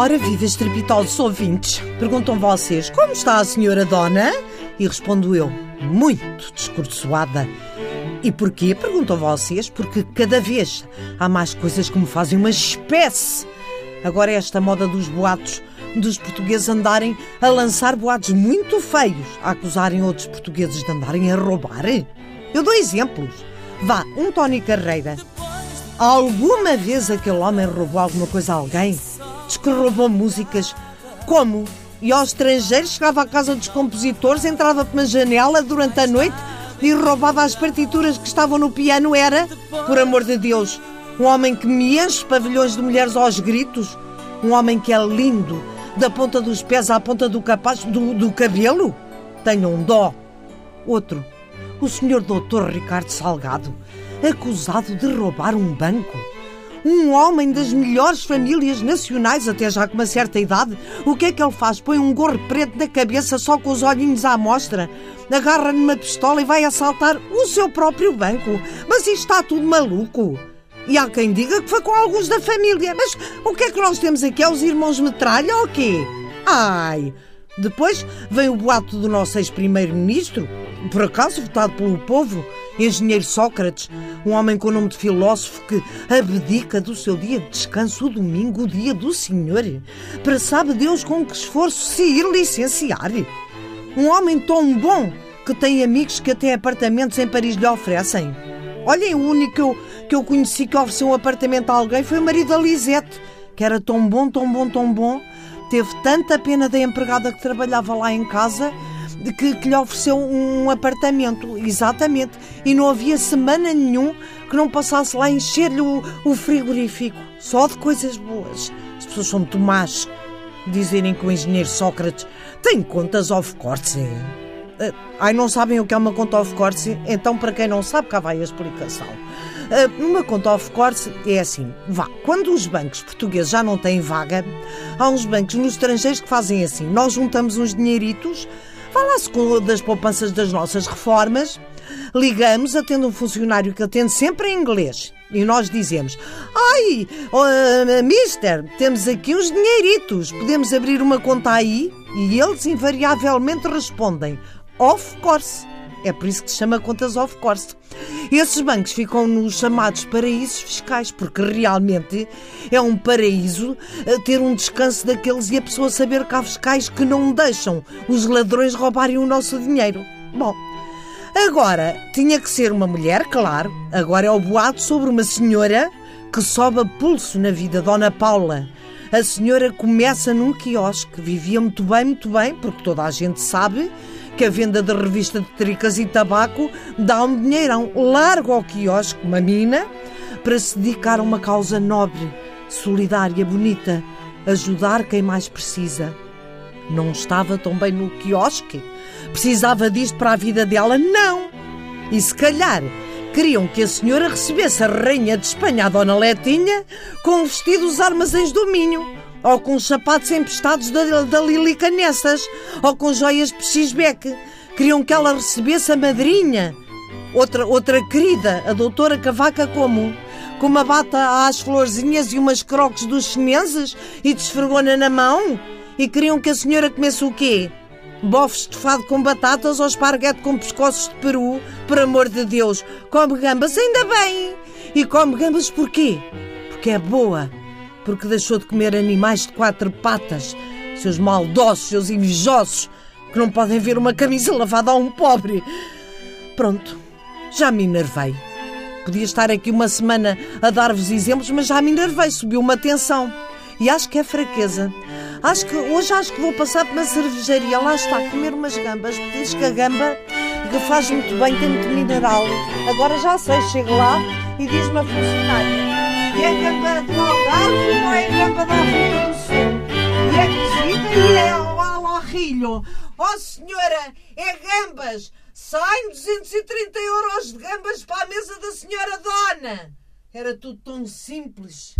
Ora viva, estrepitosos ouvintes. Perguntam vocês, como está a senhora dona? E respondo eu, muito descursoada. E porquê? Perguntam vocês, porque cada vez há mais coisas que me fazem uma espécie. Agora esta moda dos boatos, dos portugueses andarem a lançar boatos muito feios, a acusarem outros portugueses de andarem a roubar. Eu dou exemplos. Vá, um Tony Carreira. Alguma vez aquele homem roubou alguma coisa a alguém? Diz que roubou músicas. Como? E aos estrangeiros chegava à casa dos compositores, entrava uma janela durante a noite e roubava as partituras que estavam no piano. Era, por amor de Deus, um homem que me enche pavilhões de mulheres aos gritos. Um homem que é lindo, da ponta dos pés à ponta do capaz do, do cabelo. Tenham um dó. Outro, o senhor doutor Ricardo Salgado, acusado de roubar um banco. Um homem das melhores famílias nacionais, até já com uma certa idade. O que é que ele faz? Põe um gorro preto na cabeça só com os olhinhos à mostra, agarra numa pistola e vai assaltar o seu próprio banco. Mas isto está tudo maluco. E há quem diga que foi com alguns da família. Mas o que é que nós temos aqui? É os irmãos metralha ou quê? Ai! Depois vem o boato do nosso ex-primeiro-ministro, por acaso votado pelo povo, engenheiro Sócrates, um homem com nome de filósofo que abdica do seu dia de descanso, o domingo, o dia do Senhor, para sabe Deus com que esforço se ir licenciar. Um homem tão bom que tem amigos que até apartamentos em Paris lhe oferecem. Olhem, o único que eu, que eu conheci que ofereceu um apartamento a alguém foi o marido da Lisette, que era tão bom, tão bom, tão bom, teve tanta pena da empregada que trabalhava lá em casa que, que lhe ofereceu um apartamento, exatamente. E não havia semana nenhum que não passasse lá encher-lhe o, o, frigorífico. Só de coisas boas. As pessoas são muito más. Dizerem que o engenheiro Sócrates tem contas off-course. Uh, ai, não sabem o que é uma conta off-course? Então, para quem não sabe, cá vai a explicação. Uh, uma conta off-course é assim, vá, quando os bancos portugueses já não têm vaga, há uns bancos nos estrangeiros que fazem assim, nós juntamos uns dinheiritos, fala-se das poupanças das nossas reformas, ligamos, atende um funcionário que atende sempre em inglês. E nós dizemos: Ai, oh, mister, temos aqui uns dinheiritos, podemos abrir uma conta aí? E eles invariavelmente respondem: Of course. É por isso que se chama contas off course. Esses bancos ficam nos chamados paraísos fiscais, porque realmente é um paraíso eh, ter um descanso daqueles e a pessoa saber que há fiscais que não deixam os ladrões roubarem o nosso dinheiro. Bom, agora tinha que ser uma mulher, claro. Agora é o boato sobre uma senhora que sobe a pulso na vida, Dona Paula. A senhora começa num quiosque, vivia muito bem, muito bem, porque toda a gente sabe que a venda de revista de tricas e tabaco dá um dinheirão largo ao quiosque, uma mina, para se dedicar a uma causa nobre, solidária, bonita, ajudar quem mais precisa. Não estava tão bem no quiosque? Precisava disto para a vida dela? Não! E se calhar queriam que a senhora recebesse a rainha de Espanha, a Dona Letinha, com o vestido dos armazéns do Minho ou com sapatos emprestados da, da Lili Canessas, ou com joias de Pechisbeck. Queriam que ela recebesse a madrinha, outra, outra querida, a doutora Cavaca Comum, com uma bata às florzinhas e umas croques dos chineses e desfregona na mão. E queriam que a senhora comesse o quê? Bofe estofado com batatas ou esparguete com pescoços de peru? Por amor de Deus, come gambas, ainda bem! E come gambas porquê? Porque é boa porque deixou de comer animais de quatro patas, seus maldosos, seus invejosos, que não podem ver uma camisa lavada a um pobre. Pronto, já me enervei. Podia estar aqui uma semana a dar-vos exemplos, mas já me enervei, subiu uma tensão. E acho que é fraqueza. Acho que hoje acho que vou passar por uma cervejaria, lá está, comer umas gambas, diz que a gamba que faz muito bem, tem muito mineral. Agora já sei, chego lá e diz-me a funcionária. É gamba do Algarve ou é gamba da África do Sul? E é cozida e é ao alorrilho. Oh senhora, é gambas! Saem 230 euros de gambas para a mesa da senhora dona! Era tudo tão simples.